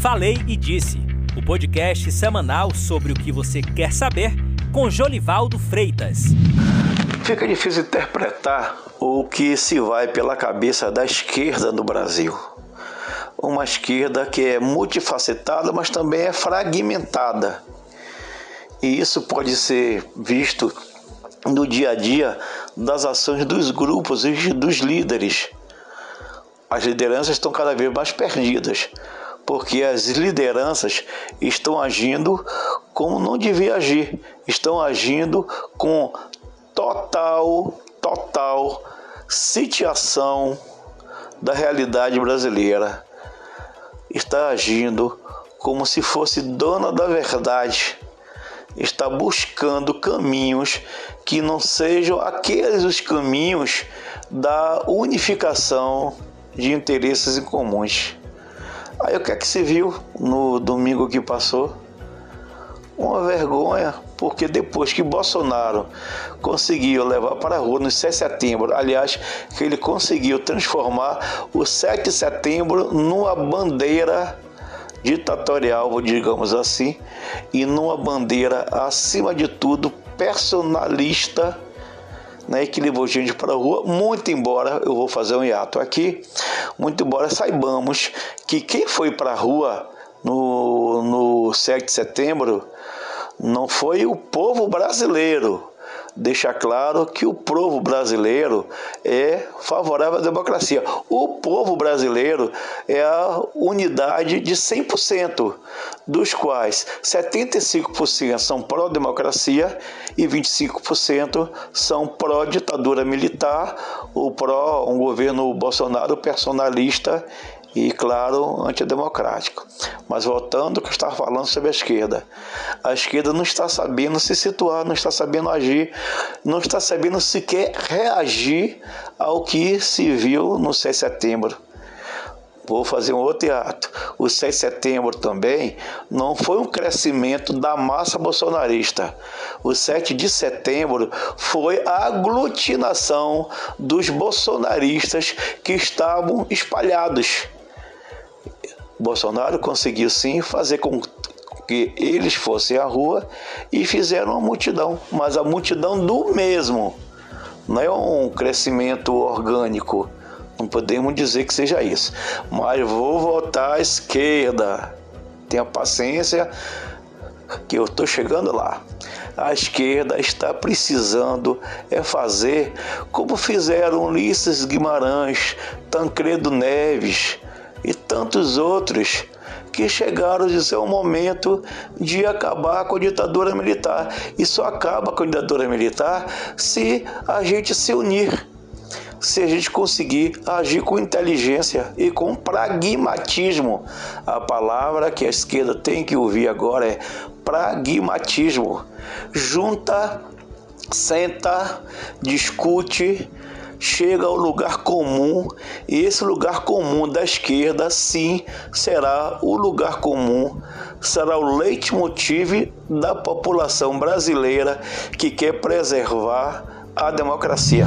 Falei e Disse, o podcast semanal sobre o que você quer saber com Jolivaldo Freitas. Fica difícil interpretar o que se vai pela cabeça da esquerda no Brasil. Uma esquerda que é multifacetada, mas também é fragmentada. E isso pode ser visto no dia a dia das ações dos grupos e dos líderes. As lideranças estão cada vez mais perdidas porque as lideranças estão agindo como não devia agir, estão agindo com total, total situação da realidade brasileira. Está agindo como se fosse dona da verdade. Está buscando caminhos que não sejam aqueles os caminhos da unificação de interesses em comuns. Aí o que é que se viu no domingo que passou? Uma vergonha, porque depois que Bolsonaro conseguiu levar para a rua no 7 de setembro, aliás, que ele conseguiu transformar o 7 de setembro numa bandeira ditatorial, digamos assim, e numa bandeira, acima de tudo, personalista né, que levou gente para a rua, muito embora, eu vou fazer um hiato aqui, muito embora saibamos que quem foi para a rua no, no 7 de setembro não foi o povo brasileiro, deixa claro que o povo brasileiro é favorável à democracia. O povo brasileiro é a unidade de 100%, dos quais 75% são pró-democracia e 25% são pró-ditadura militar ou pró um governo Bolsonaro personalista e, claro, antidemocrático. Mas voltando ao que eu estava falando sobre a esquerda. A esquerda não está sabendo se situar, não está sabendo agir, não está sabendo sequer reagir ao que se viu no 6 de setembro. Vou fazer um outro ato. O 6 de setembro também não foi um crescimento da massa bolsonarista. O 7 de setembro foi a aglutinação dos bolsonaristas que estavam espalhados Bolsonaro conseguiu sim fazer com que eles fossem à rua e fizeram uma multidão, mas a multidão do mesmo. Não é um crescimento orgânico, não podemos dizer que seja isso. Mas vou votar à esquerda. Tenha paciência que eu estou chegando lá. A esquerda está precisando é fazer como fizeram Ulisses Guimarães, Tancredo Neves, tantos outros que chegaram de ser o momento de acabar com a ditadura militar. E só acaba com a ditadura militar se a gente se unir, se a gente conseguir agir com inteligência e com pragmatismo. A palavra que a esquerda tem que ouvir agora é pragmatismo. Junta, senta, discute chega ao lugar comum e esse lugar comum da esquerda, sim, será o lugar comum, será o leitmotiv da população brasileira que quer preservar a democracia.